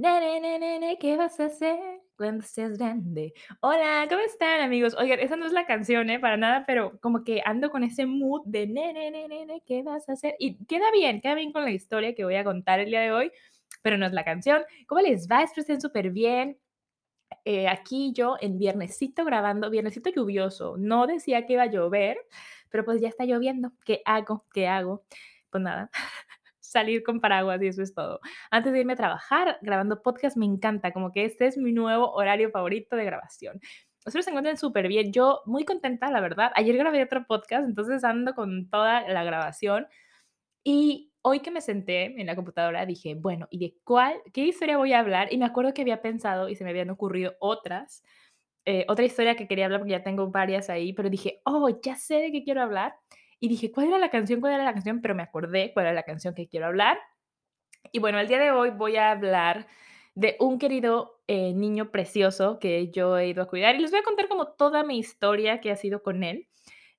Nene, nene, nene, ¿qué vas a hacer cuando seas grande? Hola, ¿cómo están, amigos? Oigan, esa no es la canción, ¿eh? Para nada, pero como que ando con ese mood de nene, nene, nene, ¿qué vas a hacer? Y queda bien, queda bien con la historia que voy a contar el día de hoy, pero no es la canción. ¿Cómo les va? Espero estén súper bien. Eh, aquí yo en viernesito grabando, viernesito lluvioso. No decía que iba a llover, pero pues ya está lloviendo. ¿Qué hago? ¿Qué hago? Pues nada, salir con paraguas y eso es todo. Antes de irme a trabajar, grabando podcast me encanta, como que este es mi nuevo horario favorito de grabación. Espero se encuentren súper bien. Yo muy contenta, la verdad. Ayer grabé otro podcast, entonces ando con toda la grabación. Y hoy que me senté en la computadora dije, bueno, ¿y de cuál, qué historia voy a hablar? Y me acuerdo que había pensado y se me habían ocurrido otras. Eh, otra historia que quería hablar porque ya tengo varias ahí, pero dije, oh, ya sé de qué quiero hablar y dije, ¿cuál era la canción? ¿Cuál era la canción? Pero me acordé cuál era la canción que quiero hablar. Y bueno, el día de hoy voy a hablar de un querido eh, niño precioso que yo he ido a cuidar y les voy a contar como toda mi historia que ha sido con él.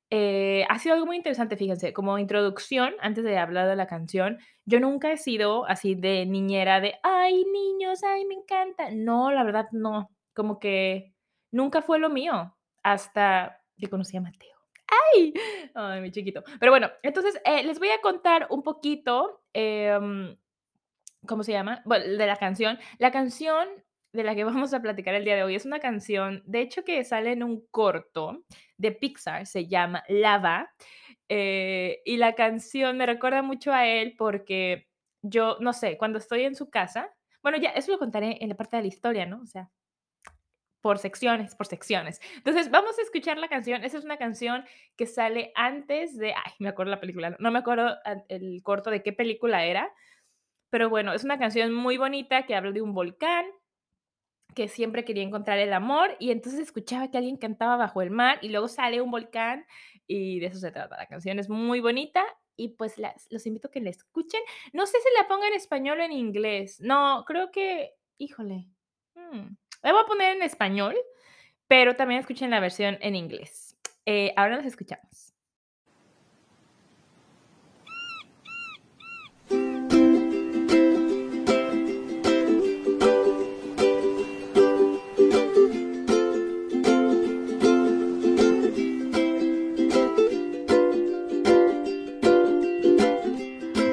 Eh, ha sido algo muy interesante, fíjense, como introducción, antes de hablar de la canción, yo nunca he sido así de niñera de, ay, niños, ay, me encanta. No, la verdad, no, como que nunca fue lo mío hasta que conocí a Mateo. ¡Ay! Ay, mi chiquito. Pero bueno, entonces eh, les voy a contar un poquito, em, ¿cómo se llama? Bueno, de la canción. La canción de la que vamos a platicar el día de hoy es una canción, de hecho, que sale en un corto de Pixar, se llama Lava. Eh, y la canción me recuerda mucho a él porque yo, no sé, cuando estoy en su casa, bueno, ya eso lo contaré en la parte de la historia, ¿no? O sea, por secciones, por secciones. Entonces, vamos a escuchar la canción. Esa es una canción que sale antes de, ay, me acuerdo la película, no me acuerdo el corto de qué película era, pero bueno, es una canción muy bonita que habla de un volcán que siempre quería encontrar el amor y entonces escuchaba que alguien cantaba bajo el mar y luego sale un volcán y de eso se trata. La canción es muy bonita y pues los invito a que la escuchen. No sé si la ponga en español o en inglés. No, creo que, híjole. Hmm, voy a poner en español, pero también escuchen la versión en inglés. Eh, ahora nos escuchamos.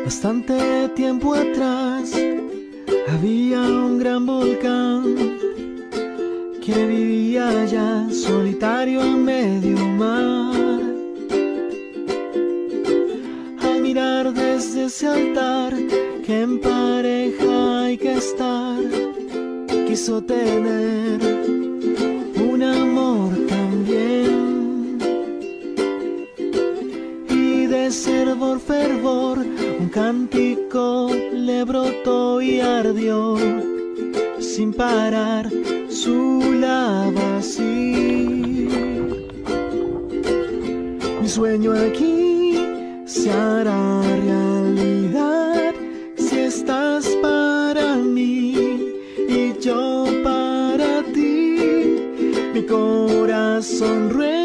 Bastante tiempo atrás había un gran volcán que vivía allá solitario a medio mar. Al mirar desde ese altar que en pareja hay que estar, quiso tener un amor también. Y de fervor, fervor, un cántico le brotó y ardió sin parar Mi sueño aquí se hará realidad si estás para mí y yo para ti. Mi corazón ruega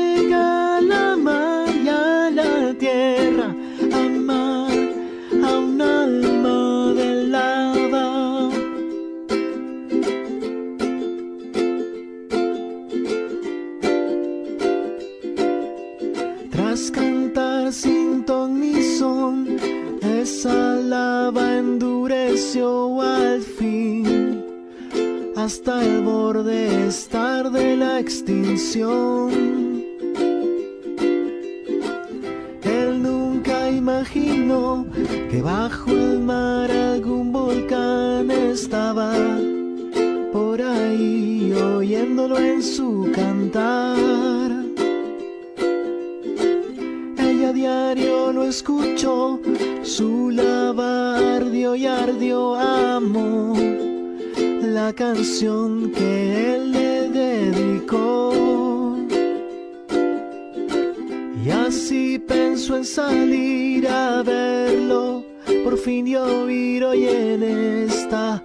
Y así pensó en salir a verlo, por fin y oír hoy en esta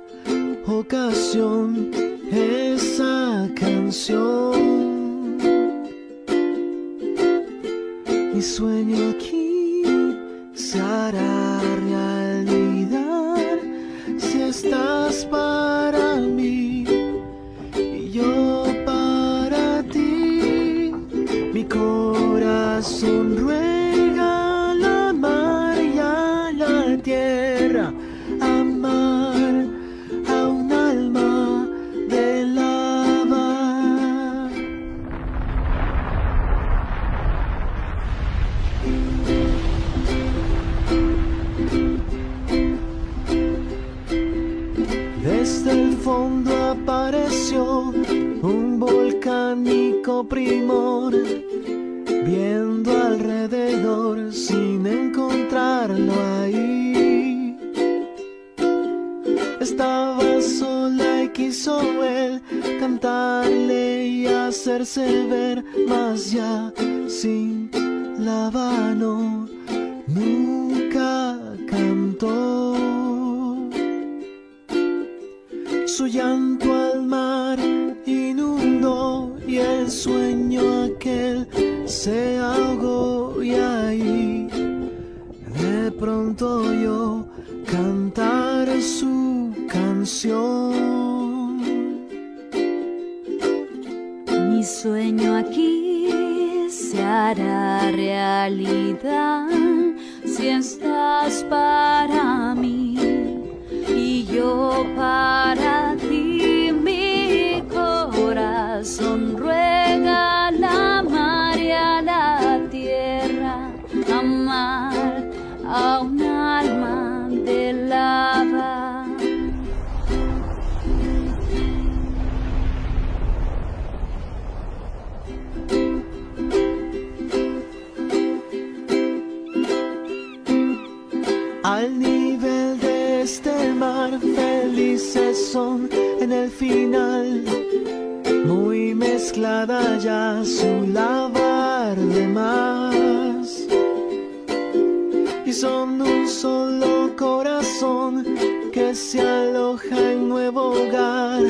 ocasión esa canción. Sin encontrarlo ahí. Estaba sola y quiso él cantarle y hacerse ver, más ya sin la habano a un alma de lava. Al nivel de este mar felices son en el final, muy mezclada ya su lavar de más. Son un solo corazón que se aloja en nuevo hogar.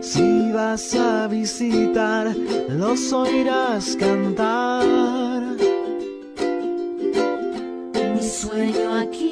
Si vas a visitar, los oirás cantar. Mi sueño aquí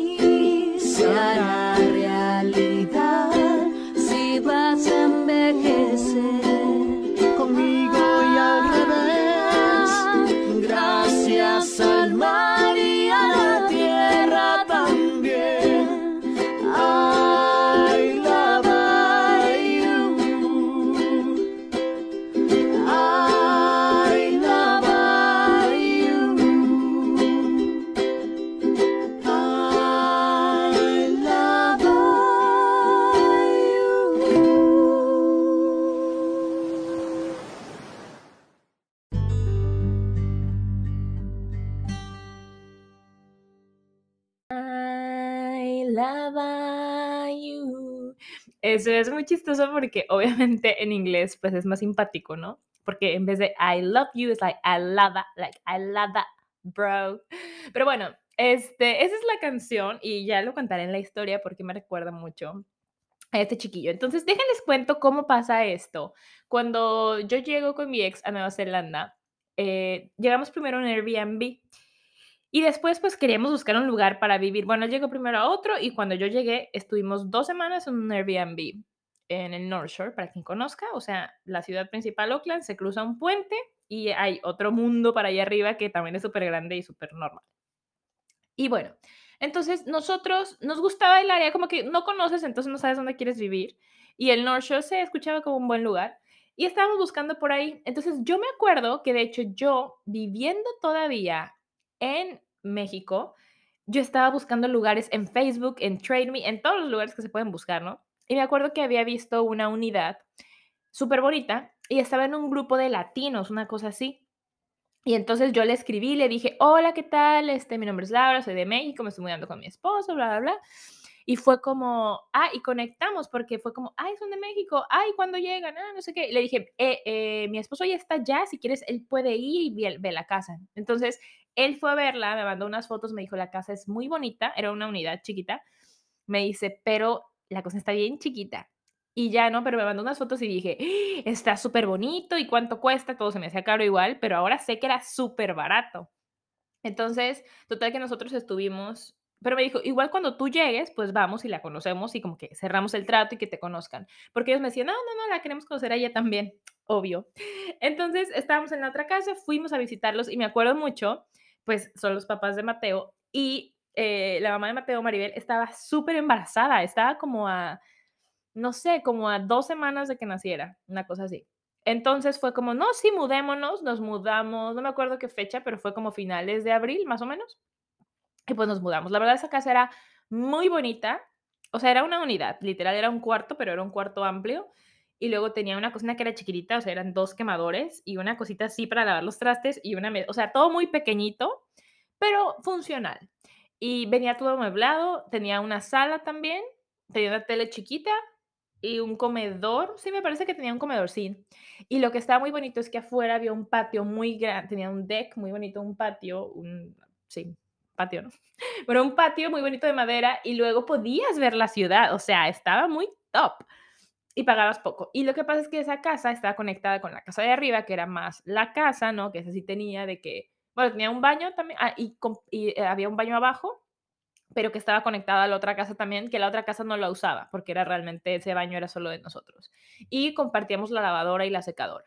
Eso es muy chistoso porque obviamente en inglés pues es más simpático, ¿no? Porque en vez de I love you es like I love, like I love, bro. Pero bueno, este, esa es la canción y ya lo contaré en la historia porque me recuerda mucho a este chiquillo. Entonces, déjenles cuento cómo pasa esto. Cuando yo llego con mi ex a Nueva Zelanda, eh, llegamos primero a un Airbnb y después pues queríamos buscar un lugar para vivir. Bueno, él llegó primero a otro y cuando yo llegué estuvimos dos semanas en un Airbnb en el North Shore, para quien conozca, o sea, la ciudad principal, Auckland, se cruza un puente y hay otro mundo para allá arriba que también es súper grande y súper normal. Y bueno, entonces nosotros nos gustaba el área, como que no conoces, entonces no sabes dónde quieres vivir. Y el North Shore se escuchaba como un buen lugar. Y estábamos buscando por ahí. Entonces yo me acuerdo que de hecho yo, viviendo todavía en México, yo estaba buscando lugares en Facebook, en Trade Me, en todos los lugares que se pueden buscar, ¿no? Y me acuerdo que había visto una unidad súper bonita y estaba en un grupo de latinos, una cosa así. Y entonces yo le escribí, le dije, hola, ¿qué tal? Este, mi nombre es Laura, soy de México, me estoy mudando con mi esposo, bla, bla, bla. Y fue como, ah, y conectamos porque fue como, ay, son de México, ay, ¿cuándo llegan? Ah, no sé qué. Le dije, eh, eh, mi esposo ya está allá, si quieres, él puede ir y ve la casa. Entonces, él fue a verla, me mandó unas fotos, me dijo, la casa es muy bonita, era una unidad chiquita. Me dice, pero la cosa está bien chiquita. Y ya, ¿no? Pero me mandó unas fotos y dije, "Ah, está súper bonito y cuánto cuesta, todo se me hacía caro igual, pero ahora sé que era súper barato. Entonces, total que nosotros estuvimos, pero me dijo, igual cuando tú llegues, pues vamos y la conocemos y como que cerramos el trato y que te conozcan. Porque ellos me decían, no, no, no, la queremos conocer a ella también, obvio. Entonces, estábamos en la otra casa, fuimos a visitarlos y me acuerdo mucho, pues son los papás de Mateo y eh, la mamá de Mateo, Maribel, estaba súper embarazada, estaba como a, no sé, como a dos semanas de que naciera, una cosa así. Entonces fue como, no, sí, mudémonos, nos mudamos, no me acuerdo qué fecha, pero fue como finales de abril, más o menos. Y pues nos mudamos. La verdad, esa casa era muy bonita. O sea, era una unidad, literal, era un cuarto, pero era un cuarto amplio. Y luego tenía una cocina que era chiquitita, o sea, eran dos quemadores y una cosita así para lavar los trastes y una. O sea, todo muy pequeñito, pero funcional. Y venía todo amueblado, tenía una sala también, tenía una tele chiquita y un comedor, sí, me parece que tenía un comedor, sí. Y lo que estaba muy bonito es que afuera había un patio muy grande, tenía un deck muy bonito, un patio, un, sí, patio, ¿no? Pero un patio muy bonito de madera y luego podías ver la ciudad, o sea, estaba muy top y pagabas poco. Y lo que pasa es que esa casa estaba conectada con la casa de arriba, que era más la casa, ¿no? Que esa sí tenía de que, bueno, tenía un baño también, ah, y, y, eh, había un baño abajo pero que estaba conectada a la otra casa también, que la otra casa no la usaba, porque era realmente ese baño era solo de nosotros. Y compartíamos la lavadora y la secadora.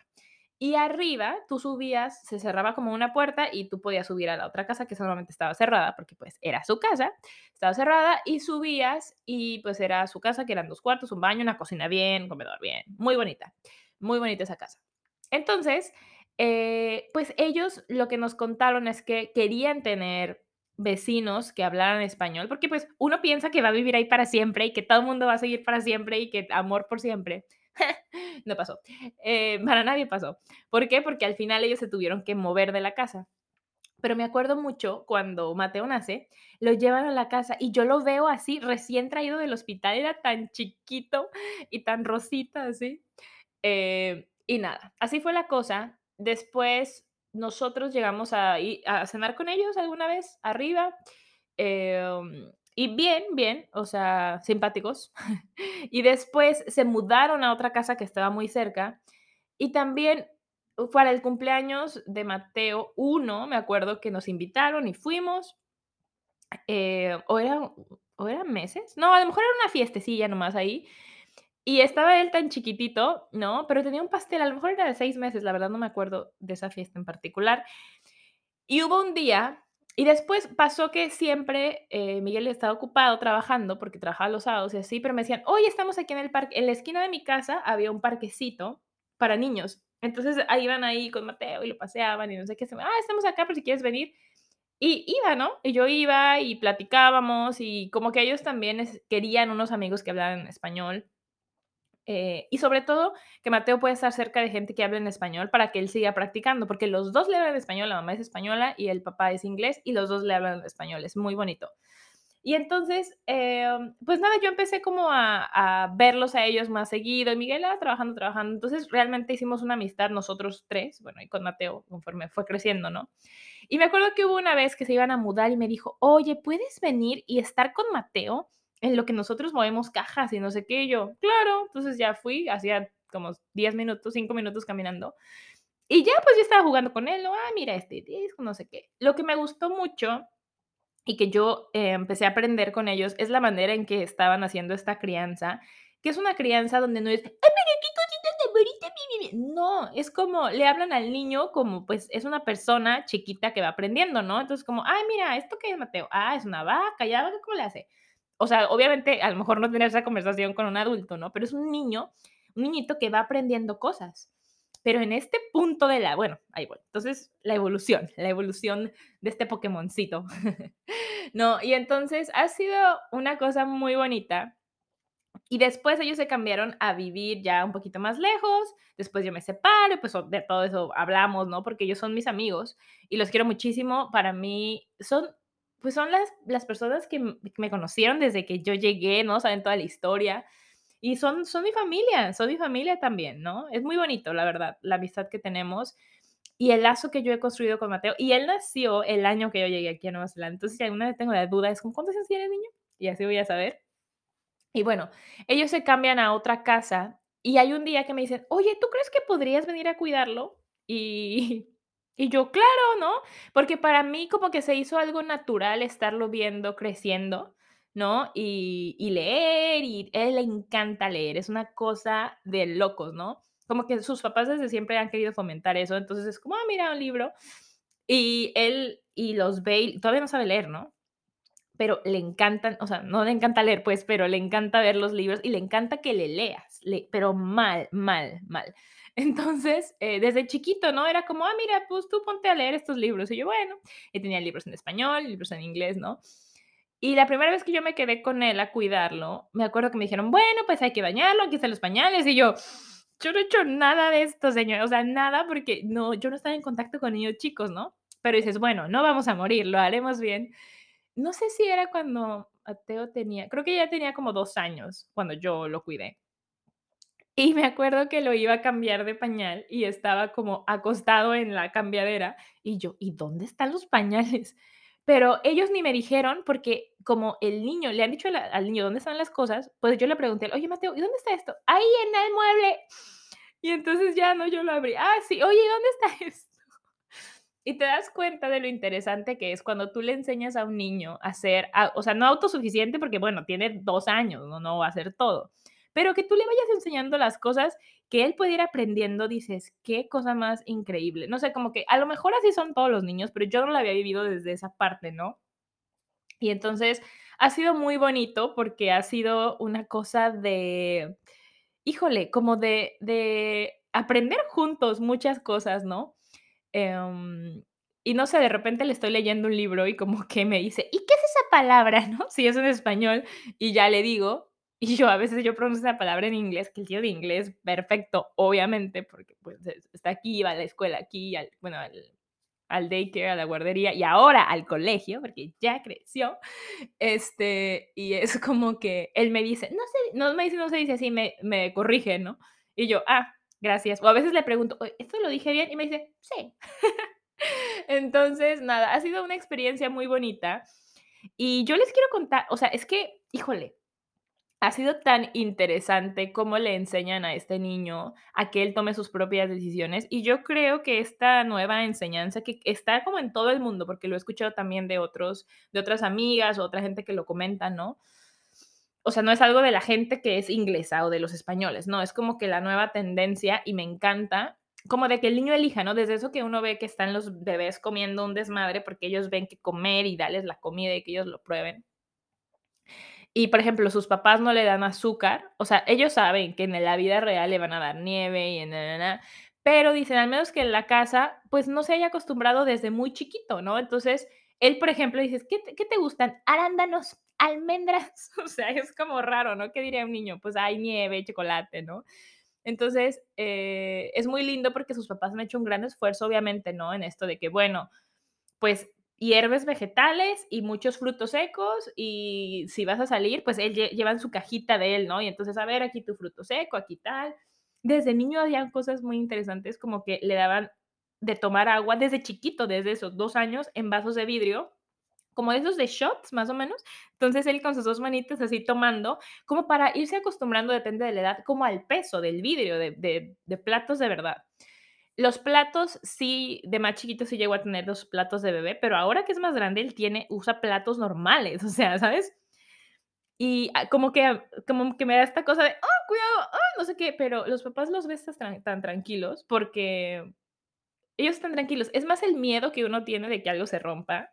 Y arriba tú subías, se cerraba como una puerta y tú podías subir a la otra casa que solamente estaba cerrada, porque pues era su casa, estaba cerrada y subías y pues era su casa, que eran dos cuartos, un baño, una cocina bien, un comedor bien, muy bonita, muy bonita esa casa. Entonces, eh, pues ellos lo que nos contaron es que querían tener vecinos que hablaran español, porque pues uno piensa que va a vivir ahí para siempre y que todo el mundo va a seguir para siempre y que amor por siempre. no pasó. Eh, para nadie pasó. ¿Por qué? Porque al final ellos se tuvieron que mover de la casa. Pero me acuerdo mucho cuando Mateo nace, lo llevan a la casa y yo lo veo así, recién traído del hospital, era tan chiquito y tan rosita así. Eh, y nada, así fue la cosa. Después nosotros llegamos a, a cenar con ellos alguna vez arriba. em, y bien, bien, o sea, simpáticos. y después se mudaron a otra casa que estaba muy cerca. Y también uh, para el cumpleaños de Mateo uno, me acuerdo que nos invitaron y fuimos. eh, o, era, o eran meses. No, a lo mejor era una fiestecilla nomás ahí. Y estaba él tan chiquitito, ¿no? Pero tenía un pastel, a lo mejor era de 6 meses, la verdad no me acuerdo de esa fiesta en particular. Y hubo un día, y después pasó que siempre eh, Miguel estaba ocupado trabajando, porque trabajaba los sábados y así, pero me decían, hoy estamos aquí en el parque, en la esquina de mi casa había un parquecito para niños. Entonces ahí iban ahí con Mateo y lo paseaban y no sé qué, ah, estamos acá por si quieres venir. Y iba, ¿no? Y yo iba y platicábamos y como que ellos también querían unos amigos que hablaran español. Eh, y sobre todo que Mateo puede estar cerca de gente que hable en español para que él siga practicando, porque los dos le hablan español, la mamá es española y el papá es inglés y los dos le hablan español, es muy bonito. Y entonces, em, pues nada, yo empecé como a, a verlos a ellos más seguido y Miguel estaba trabajando, trabajando. Entonces realmente hicimos una amistad nosotros tres, bueno, y con Mateo conforme fue creciendo, ¿no? Y me acuerdo que hubo una vez que se iban a mudar y me dijo, oye, ¿puedes venir y estar con Mateo en lo que nosotros movemos cajas y no sé qué? Y yo, claro, entonces ya fui, hacía como 10 minutos, 5 minutos caminando. Y ya pues yo estaba jugando con él, ¿no? Ah, mira este disco, no sé qué. Lo que me gustó mucho y que yo eh, empecé a aprender con ellos es la manera en que estaban haciendo esta crianza, que es una crianza donde no es, ¡ay, pero qué cosita tan bonita, mi bebé! No, es como, le hablan al niño como, pues, es una persona chiquita que va aprendiendo, ¿no? Entonces, como, ay, mira, ¿esto qué es, Mateo? Ah, es una vaca, ya, ¿cómo le hace? O sea, obviamente, a lo mejor no tener esa conversación con un adulto, ¿no? Pero es un niño, un niñito que va aprendiendo cosas. Pero en este punto de la, bueno, ahí voy. Entonces, la evolución, la evolución de este Pokémoncito. no, y entonces ha sido una cosa muy bonita. Y después ellos se cambiaron a vivir ya un poquito más lejos. Después yo me separo, pues de todo eso hablamos, ¿no? Porque ellos son mis amigos y los quiero muchísimo. Para mí son, pues son las, las personas que me conocieron desde que yo llegué, ¿no? Saben toda la historia. Y son, son mi familia, son mi familia también, ¿no? Es muy bonito, la verdad, la amistad que tenemos y el lazo que yo he construido con Mateo. Y él nació el año que yo llegué aquí a Nueva Zelanda. Entonces, si alguna vez tengo la duda, es como, ¿cuántos años tiene el niño? Y así voy a saber. Y bueno, ellos se cambian a otra casa y hay un día que me dicen, oye, ¿tú crees que podrías venir a cuidarlo? Y, y yo, claro, ¿no? Porque para mí como que se hizo algo natural estarlo viendo creciendo, ¿no? Y, y leer, y él le encanta leer, es una cosa de locos, ¿no? Como que sus papás desde siempre han querido fomentar eso, entonces es como, ah, mira, un libro. Y él, y los ve, todavía no sabe leer, ¿no? pero le encantan, o sea, no le encanta leer, pues, pero le encanta ver los libros y le encanta que le leas, le, pero mal, mal, mal. Entonces, eh, desde chiquito, ¿no? Era como, ah, mira, pues tú ponte a leer estos libros. Y yo, bueno, y tenía libros en español, libros en inglés, ¿no? Y la primera vez que yo me quedé con él a cuidarlo, me acuerdo que me dijeron, bueno, pues hay que bañarlo, aquí están los pañales. Y yo, yo no he hecho nada de esto, señor. O sea, nada, porque no, yo no estaba en contacto con niños chicos, ¿no? Pero dices, bueno, no vamos a morir, lo haremos bien. No sé si era cuando Mateo tenía, creo que ya tenía como 2 años cuando yo lo cuidé. Y me acuerdo que lo iba a cambiar de pañal y estaba como acostado en la cambiadera y yo, ¿y dónde están los pañales? Pero ellos ni me dijeron porque como el niño, le han dicho al niño dónde están las cosas, pues yo le pregunté, oye Mateo, ¿y dónde está esto? Ahí en el mueble. Y entonces ya no, yo lo abrí. Ah, sí, oye, ¿y dónde está esto? Y te das cuenta de lo interesante que es cuando tú le enseñas a un niño a ser, a- o sea, no autosuficiente porque, bueno, tiene dos años, no, no va a hacer todo, pero que tú le vayas enseñando las cosas que él puede ir aprendiendo, dices, qué cosa más increíble. No sé, como que a lo mejor así son todos los niños, pero yo no lo había vivido desde esa parte, ¿no? Y entonces ha sido muy bonito porque ha sido una cosa de, híjole, como de, de aprender juntos muchas cosas, ¿no? Em, y no sé, de repente le estoy leyendo un libro y como que me dice, ¿y qué es esa palabra? ¿No? Si es en español y ya le digo, y yo a veces yo pronuncio esa palabra en inglés, que el tío de inglés perfecto, obviamente, porque pues es- está aquí, va a la escuela aquí, bueno, al, al daycare, a la guardería y ahora al colegio, porque ya creció, este, y es como que él me dice, no sé, no me dice, no se dice así, me, me corrige, ¿no? Y yo, ah, gracias. O a veces le pregunto, "Oye, ¿esto lo dije bien? Y me dice, sí. Entonces, nada, ha sido una experiencia muy bonita. Y yo les quiero contar, o sea, es que, híjole, ha sido tan interesante cómo le enseñan a este niño a que él tome sus propias decisiones. Y yo creo que esta nueva enseñanza que está como en todo el mundo, porque lo he escuchado también de otros, de otras amigas o otra gente que lo comenta, ¿no? O sea, no es algo de la gente que es inglesa o de los españoles, no, es como que la nueva tendencia y me encanta, como de que el niño elija, ¿no? Desde eso que uno ve que están los bebés comiendo un desmadre porque ellos ven que comer y darles la comida y que ellos lo prueben. Y, por ejemplo, sus papás no le dan azúcar, o sea, ellos saben que en la vida real le van a dar nieve y na, na, na, pero dicen, al menos que en la casa, pues, no se haya acostumbrado desde muy chiquito, ¿no? Entonces, él, por ejemplo, dices: "¿Qué qué te gustan?". "Arándanos, almendras", o sea, es como raro, ¿no? ¿Qué diría un niño? Pues, hay nieve, chocolate, ¿no? Entonces, eh, es muy lindo porque sus papás han hecho un gran esfuerzo, obviamente, ¿no? En esto de que, bueno, pues hierves vegetales y muchos frutos secos y si vas a salir, pues él lle lleva en su cajita de él, ¿no? Y entonces, a ver, aquí tu fruto seco, aquí tal. Desde niño hacían cosas muy interesantes, como que le daban de tomar agua desde chiquito, desde esos 2 años, en vasos de vidrio, como esos de shots, más o menos. Entonces, él con sus 2 manitas así tomando, como para irse acostumbrando, depende de la edad, como al peso del vidrio, de de de platos de verdad. Los platos sí, de más chiquito sí llegó a tener los platos de bebé, pero ahora que es más grande, él tiene usa platos normales, o sea, ¿sabes? Y, ah, como que como que me da esta cosa de: "Oh, cuidado, ah", no sé qué, pero los papás los ves tan tan tranquilos porque ellos están tranquilos. Es más el miedo que uno tiene de que algo se rompa,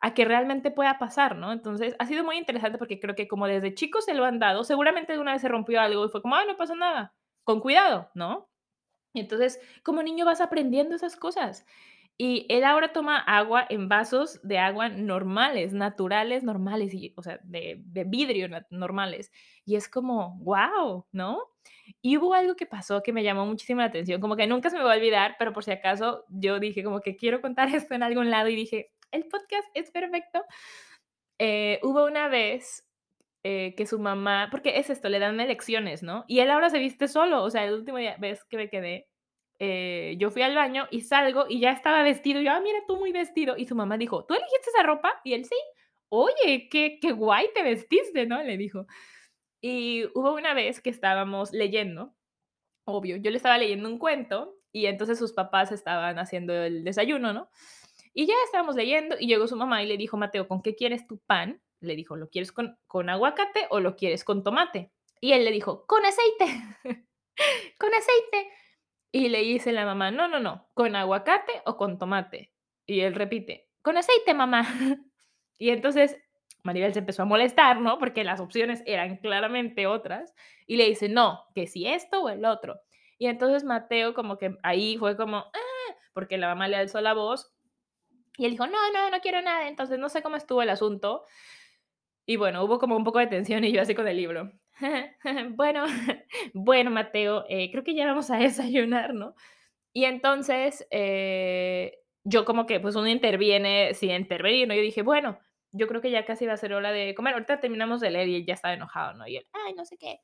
a que realmente pueda pasar, ¿no? Entonces, ha sido muy interesante porque creo que como desde chicos se lo han dado, seguramente alguna vez se rompió algo y fue como: "Ah, no pasa nada, con cuidado", ¿no? Entonces, como niño vas aprendiendo esas cosas. Y él ahora toma agua en vasos de agua normales, naturales, normales, y, o sea, de, vidrio normales. Y es como, wow, ¿no? Y hubo algo que pasó que me llamó muchísimo la atención, como que nunca se me va a olvidar, pero por si acaso yo dije como que quiero contar esto en algún lado y dije, el podcast es perfecto. Eh, hubo una vez eh, que su mamá, porque es esto, le dan elecciones, ¿no? Y él ahora se viste solo, o sea, el último día, vez que me quedé, eh, yo fui al baño y salgo y ya estaba vestido. Y yo, ah, mira, tú muy vestido. Y su mamá dijo, ¿tú elegiste esa ropa? Y él, sí. Oye, qué, qué guay te vestiste, ¿no? Le dijo. Y hubo una vez que estábamos leyendo, obvio, yo le estaba leyendo un cuento y entonces sus papás estaban haciendo el desayuno, ¿no? Y ya estábamos leyendo y llegó su mamá y le dijo, Mateo, ¿con qué quieres tu pan? Le dijo, ¿lo quieres con, con aguacate o lo quieres con tomate? Y él le dijo, con aceite, con aceite. Y le dice la mamá, no, no, no, con aguacate o con tomate. Y él repite, con aceite, mamá. y entonces Maribel se empezó a molestar, ¿no? Porque las opciones eran claramente otras. Y le dice, no, que si esto o el otro. Y entonces Mateo como que ahí fue como, ah, porque la mamá le alzó la voz. Y él dijo, no, no, no quiero nada. Entonces no sé cómo estuvo el asunto. Y bueno, hubo como un poco de tensión y yo así con el libro. bueno, bueno, Mateo, eh, creo que ya vamos a desayunar, ¿no? Y entonces eh, yo como que pues uno interviene sin intervenir, ¿no? Yo dije, bueno, yo creo que ya casi va a ser hora de comer. Ahorita terminamos de leer y él ya estaba enojado, ¿no? Y él, ay, no sé qué.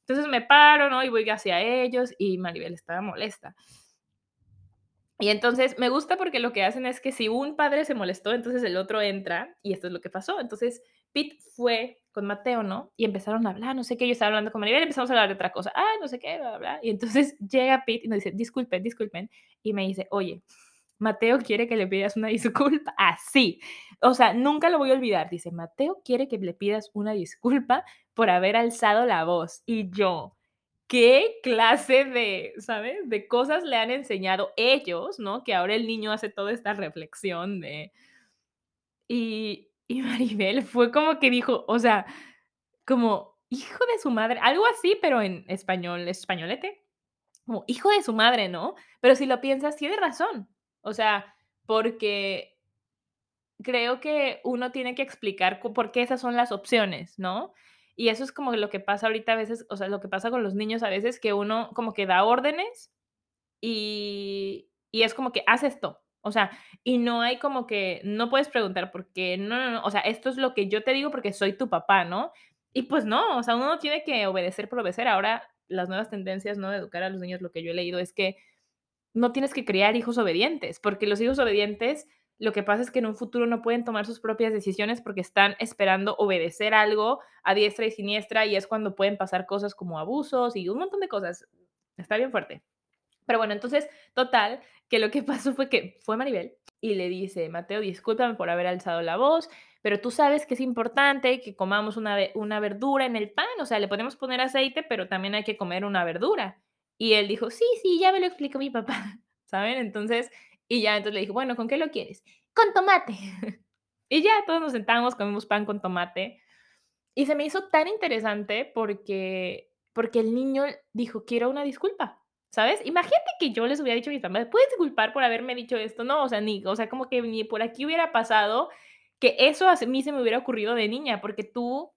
Entonces me paro, ¿no? Y voy hacia ellos y Maribel estaba molesta. Y entonces me gusta porque lo que hacen es que si un padre se molestó, entonces el otro entra y esto es lo que pasó. Entonces Pete fue con Mateo, ¿no? Y empezaron a hablar, no sé qué, yo estaba hablando con Maribel, empezamos a hablar de otra cosa, ah, no sé qué, bla, bla. Y entonces llega Pete y nos dice, disculpen, disculpen, y me dice, oye, Mateo quiere que le pidas una disculpa, así. O sea, nunca lo voy a olvidar. Dice, Mateo quiere que le pidas una disculpa por haber alzado la voz. Y yo, ¿qué clase de, ¿sabes? De cosas le han enseñado ellos, ¿no? Que ahora el niño hace toda esta reflexión de... Y, y Maribel fue como que dijo, o sea, como hijo de su madre, algo así, pero en español, españolete, como hijo de su madre, ¿no? Pero si lo piensas, tiene razón. O sea, porque creo que uno tiene que explicar por qué esas son las opciones, ¿no? Y eso es como lo que pasa ahorita a veces, o sea, lo que pasa con los niños a veces, que uno como que da órdenes y, y es como que haz esto, o sea, y no hay como que, no puedes preguntar por qué, no, no, no, o sea, esto es lo que yo te digo porque soy tu papá, ¿no? Y pues no, o sea, uno tiene que obedecer por obedecer. Ahora, las nuevas tendencias, ¿no? De educar a los niños, lo que yo he leído es que no tienes que criar hijos obedientes, porque los hijos obedientes, lo que pasa es que en un futuro no pueden tomar sus propias decisiones porque están esperando obedecer algo a diestra y siniestra y es cuando pueden pasar cosas como abusos y un montón de cosas. Está bien fuerte. Pero bueno, entonces, total, que lo que pasó fue que fue Maribel y le dice, Mateo, discúlpame por haber alzado la voz, pero tú sabes que es importante que comamos una, una verdura en el pan, o sea, le podemos poner aceite, pero también hay que comer una verdura. Y él dijo, sí, sí, ya me lo explicó mi papá, ¿saben? Entonces, y ya entonces le dijo, bueno, ¿con qué lo quieres? Con tomate. y ya todos nos sentamos, comimos pan con tomate. Y se me hizo tan interesante porque, porque el niño dijo, quiero una disculpa. ¿Sabes? Imagínate que yo les hubiera dicho a mi mamá, ¿puedes disculpar por haberme dicho esto? No, o sea, ni, o sea, como que ni por aquí hubiera pasado que eso a mí se me hubiera ocurrido de niña, porque tú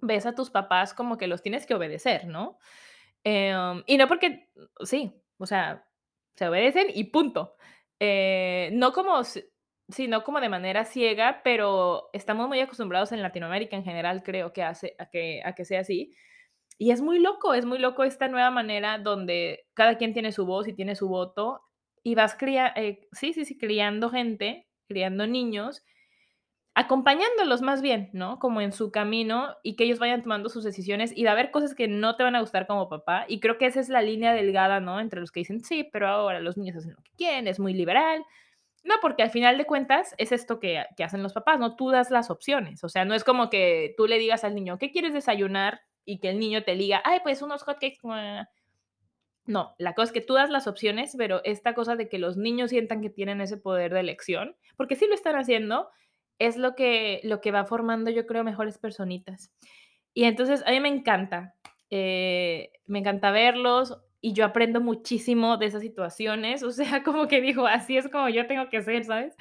ves a tus papás como que los tienes que obedecer, ¿no? Em, y no porque, sí, o sea, se obedecen y punto. Eh, no como, sino como de manera ciega, pero estamos muy acostumbrados en Latinoamérica en general, creo que hace a que, a que sea así y es muy loco, es muy loco esta nueva manera donde cada quien tiene su voz y tiene su voto y vas cría, eh, sí, sí, sí, criando gente, criando niños, acompañándolos más bien, ¿no? Como en su camino y que ellos vayan tomando sus decisiones y va a haber cosas que no te van a gustar como papá y creo que esa es la línea delgada, ¿no? Entre los que dicen, sí, pero ahora los niños hacen lo que quieren, es muy liberal. No, porque al final de cuentas es esto que, que hacen los papás, ¿no? Tú das las opciones, o sea, no es como que tú le digas al niño, ¿qué quieres desayunar? Y que el niño te diga, ay, pues unos hotcakes. No, la cosa es que tú das las opciones, pero esta cosa de que los niños sientan que tienen ese poder de elección, porque sí lo están haciendo, es lo que, lo que va formando, yo creo, mejores personitas. Y entonces a mí me encanta, eh, me encanta verlos y yo aprendo muchísimo de esas situaciones, o sea, como que dijo, así es como yo tengo que ser, ¿sabes?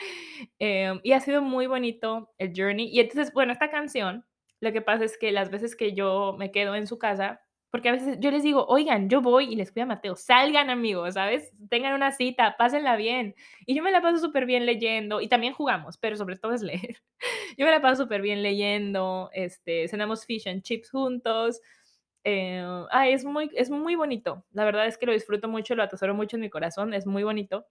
Em, y ha sido muy bonito el journey. Y entonces, bueno, esta canción lo que pasa es que las veces que yo me quedo en su casa, Porque a veces yo les digo, oigan, yo voy y les cuido a Mateo, salgan amigos, ¿sabes? Tengan una cita, pásenla bien. Y yo me la paso súper bien leyendo y también jugamos, pero sobre todo es leer. Yo me la paso súper bien leyendo, este, cenamos fish and chips juntos. Eh, ay, es muy, es muy bonito. La verdad es que lo disfruto mucho, lo atesoro mucho en mi corazón, es muy bonito.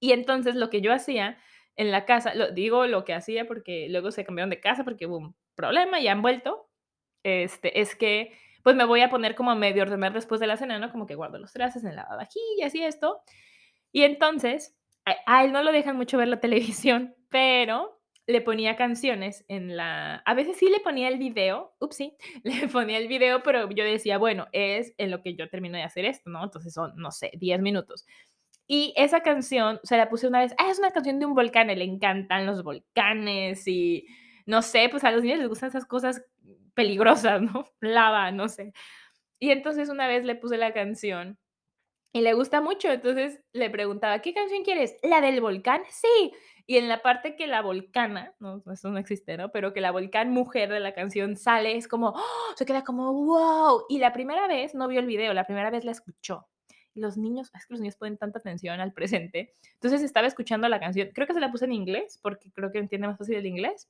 Y entonces lo que yo hacía en la casa, lo, digo lo que hacía porque luego se cambiaron de casa porque un problema y han vuelto, este, es que pues me voy a poner como a medio ordenar después de la cena, ¿no? Como que guardo los trastes en la vajilla y esto. Y entonces, a, él no lo dejan mucho ver la televisión, pero le ponía canciones en la... A veces sí le ponía el video, ups, sí, le ponía el video, pero yo decía, bueno, es en lo que yo termino de hacer esto, ¿no? Entonces son, no sé, 10 minutos. Y esa canción se la puse una vez, ah, es una canción de un volcán, le encantan los volcanes y no sé, pues a los niños les gustan esas cosas peligrosas, ¿no? Lava, no sé. Y entonces una vez le puse la canción y le gusta mucho, entonces le preguntaba, ¿qué canción quieres? ¿La del volcán? Sí. Y en la parte que la volcana, no, eso no existe, ¿no? Pero que la volcán mujer de la canción sale, es como, ¡oh! se queda como, wow. Y la primera vez no vio el video, la primera vez la escuchó los niños, es que los niños ponen tanta atención al presente. Entonces estaba escuchando la canción, creo que se la puse en inglés, porque creo que entiende más fácil el inglés.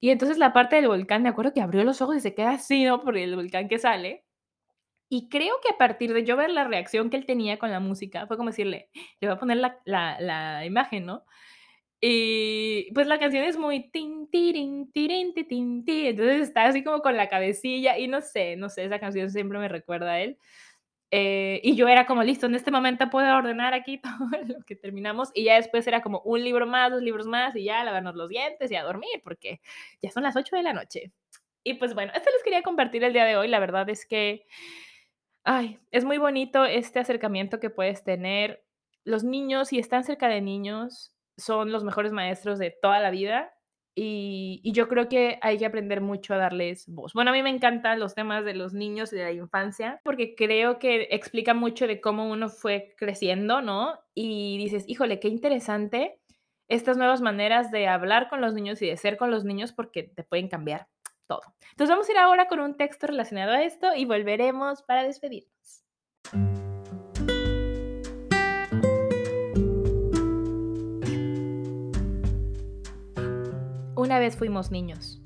Y entonces la parte del volcán, me acuerdo que abrió los ojos y se queda así, ¿no? Por el volcán que sale. Y creo que a partir de yo ver la reacción que él tenía con la música, fue como decirle, le voy a poner la, la, la imagen, ¿no? Y pues la canción es muy tin, tirin, tirin, tin, tin, entonces está así como con la cabecilla y no sé, no sé, esa canción siempre me recuerda a él. Eh, y yo era como, listo, en este momento puedo ordenar aquí todo lo que terminamos. Y ya después era como un libro más, dos libros más, y ya lavarnos los dientes y a dormir, porque ya son las 8 de la noche. Y pues bueno, esto les quería compartir el día de hoy. La verdad es que, ay, es muy bonito este acercamiento que puedes tener. Los niños, si están cerca de niños, son los mejores maestros de toda la vida y, yo creo que hay que aprender mucho a darles voz. Bueno, a mí me encantan los temas de los niños y de la infancia, porque creo que explica mucho de cómo uno fue creciendo, ¿no? Y dices, híjole, qué interesante estas nuevas maneras de hablar con los niños y de ser con los niños, porque te pueden cambiar todo. Entonces vamos a ir ahora con un texto relacionado a esto y volveremos para despedirnos. Una vez fuimos niños.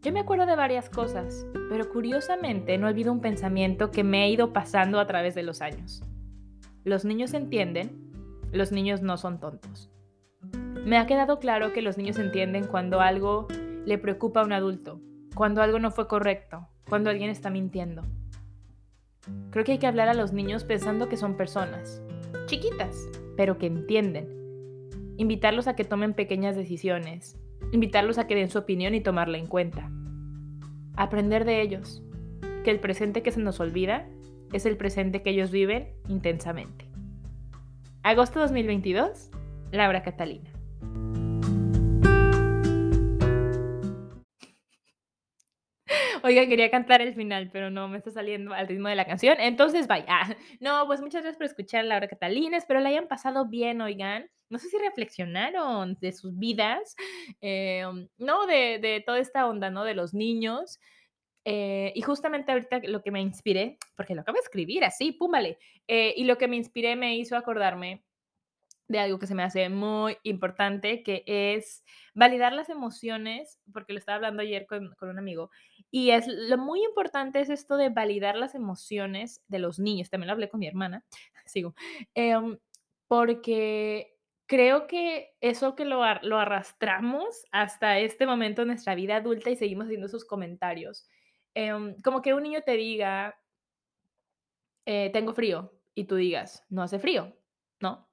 Yo me acuerdo de varias cosas, pero curiosamente no olvido un pensamiento que me ha ido pasando a través de los años. Los niños entienden, los niños no son tontos. Me ha quedado claro que los niños entienden cuando algo le preocupa a un adulto, cuando algo no fue correcto, cuando alguien está mintiendo. Creo que hay que hablar a los niños pensando que son personas, chiquitas, pero que entienden. Invitarlos a que tomen pequeñas decisiones, invitarlos a que den su opinión y tomarla en cuenta. Aprender de ellos, que el presente que se nos olvida es el presente que ellos viven intensamente. Agosto 2022, Laura Catalina. Oiga, quería cantar el final, pero no me está saliendo al ritmo de la canción. Entonces, vaya. No, pues muchas gracias por escuchar Laura Catalina. Espero la hayan pasado bien, oigan no sé si reflexionaron de sus vidas, em, ¿no? De, de, toda esta onda, ¿no? De los niños. Eh, y justamente ahorita lo que me inspiré, porque lo acabo de escribir así, púmbale, eh, y lo que me inspiré me hizo acordarme de algo que se me hace muy importante, que es validar las emociones, porque lo estaba hablando ayer con, con, un amigo, y es lo muy importante es esto de validar las emociones de los niños, también lo hablé con mi hermana, sigo, eh, porque creo que eso que lo, lo, arrastramos hasta este momento de nuestra vida adulta y seguimos haciendo sus comentarios. Eh, como que un niño te diga, eh, tengo frío, y tú digas, no hace frío, ¿no?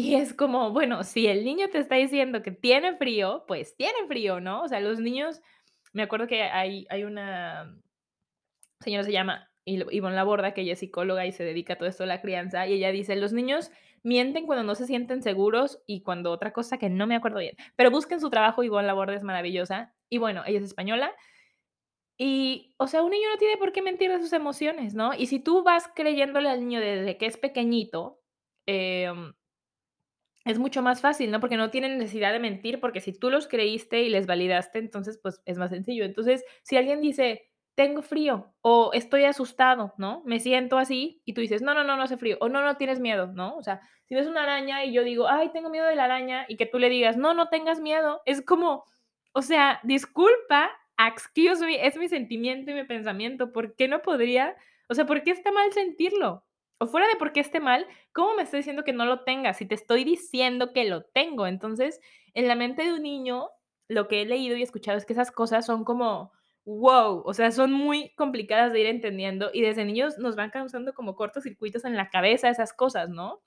Y es como, bueno, si el niño te está diciendo que tiene frío, pues tiene frío, ¿no? O sea, los niños, me acuerdo que hay, hay una señora se llama Ivonne Laborda, que ella es psicóloga y se dedica a todo esto de la crianza, y ella dice, los niños mienten cuando no se sienten seguros y cuando otra cosa que no me acuerdo bien. Pero busquen su trabajo, Ivonne Laborde es maravillosa. Y bueno, ella es española. Y, o sea, un niño no tiene por qué mentir de sus emociones, ¿no? Y si tú vas creyéndole al niño desde que es pequeñito, eh, es mucho más fácil, ¿no? Porque no tienen necesidad de mentir, porque si tú los creíste y les validaste, entonces, pues es más sencillo. Entonces, si alguien dice, tengo frío o estoy asustado, ¿no? Me siento así y tú dices, no, no, no, no hace frío o no, no tienes miedo, ¿no? O sea, si ves una araña y yo digo, ay, tengo miedo de la araña y que tú le digas, no, no tengas miedo, es como, o sea, disculpa, excuse me, es mi sentimiento y mi pensamiento, ¿por qué no podría? O sea, ¿por qué está mal sentirlo? O fuera de por qué esté mal, ¿cómo me estoy diciendo que no lo tengas? Si te estoy diciendo que lo tengo. Entonces, en la mente de un niño, lo que he leído y escuchado es que esas cosas son como, wow, o sea, son muy complicadas de ir entendiendo y desde niños nos van causando como cortocircuitos en la cabeza esas cosas, ¿no?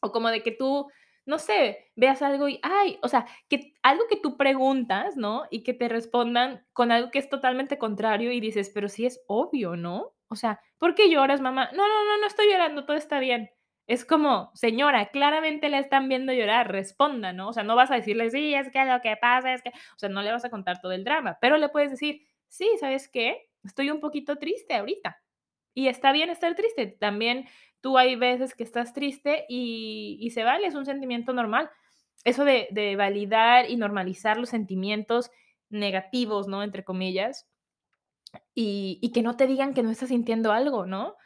O como de que tú, no sé, veas algo y, ay, o sea, que algo que tú preguntas, ¿no? Y que te respondan con algo que es totalmente contrario y dices, pero sí es obvio, ¿no? O sea, ¿por qué lloras, mamá? No, no, no, no estoy llorando, todo está bien. Es como, señora, claramente la están viendo llorar, responda, ¿no? O sea, no vas a decirle, sí, es que lo que pasa es que, o sea, no le vas a contar todo el drama, pero le puedes decir, sí, ¿sabes qué? Estoy un poquito triste ahorita. Y está bien estar triste. También tú hay veces que estás triste y, se vale, es un sentimiento normal. Eso de, de validar y normalizar los sentimientos negativos, ¿no? Entre comillas, y, que no te digan que no estás sintiendo algo, ¿no?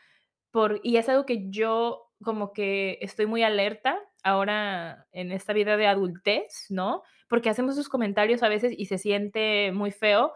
Por, y es algo que yo como que estoy muy alerta ahora en esta vida de adultez, ¿no? Porque hacemos esos comentarios a veces y se siente muy feo.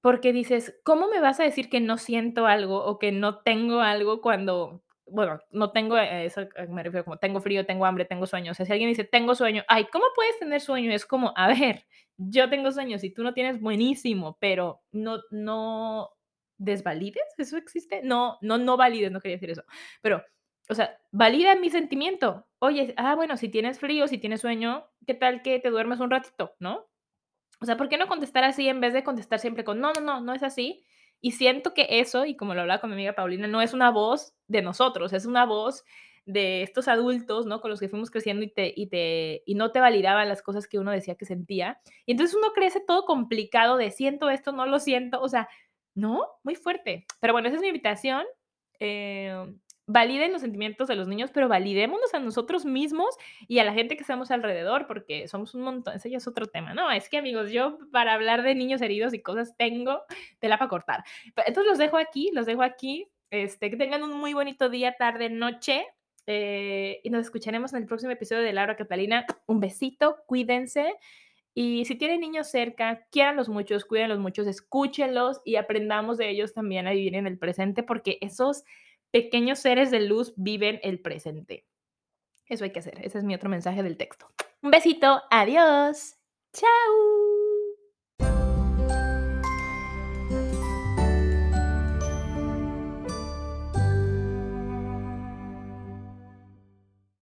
Porque dices, ¿cómo me vas a decir que no siento algo o que no tengo algo cuando, bueno, no tengo, eh, eso me refiero como tengo frío, tengo hambre, tengo sueño? O sea, si alguien dice, tengo sueño, ay, ¿cómo puedes tener sueño? Es como, a ver, yo tengo sueños y tú no tienes buenísimo, pero no, no desvalides, ¿eso existe? No, no, no valides, no quería decir eso, pero, o sea, valida mi sentimiento. Oye, ah, bueno, si tienes frío, si tienes sueño, ¿qué tal que te duermes un ratito, no? O sea, ¿por qué no contestar así en vez de contestar siempre con, no, no, no, no es así? Y siento que eso, y como lo hablaba con mi amiga Paulina, no es una voz de nosotros, es una voz de estos adultos, ¿no? Con los que fuimos creciendo y, te, y, te, y no te validaban las cosas que uno decía que sentía. Y entonces uno crece todo complicado de siento esto, no lo siento, o sea, no, muy fuerte. Pero bueno, esa es mi invitación. Eh, validen los sentimientos de los niños, pero validémonos a nosotros mismos y a la gente que estamos alrededor, porque somos un montón, ese ya es otro tema, ¿no? Es que amigos, yo para hablar de niños heridos y cosas tengo tela para cortar. Entonces los dejo aquí, los dejo aquí. Este, que tengan un muy bonito día, tarde, noche. Eh, y nos escucharemos en el próximo episodio de Laura Catalina. Un besito, cuídense. Y si tienen niños cerca, quieranlos muchos, cuídenlos muchos, escúchenlos y aprendamos de ellos también a vivir en el presente, porque esos pequeños seres de luz viven el presente. Eso hay que hacer. Ese es mi otro mensaje del texto. Un besito. Adiós. Chao.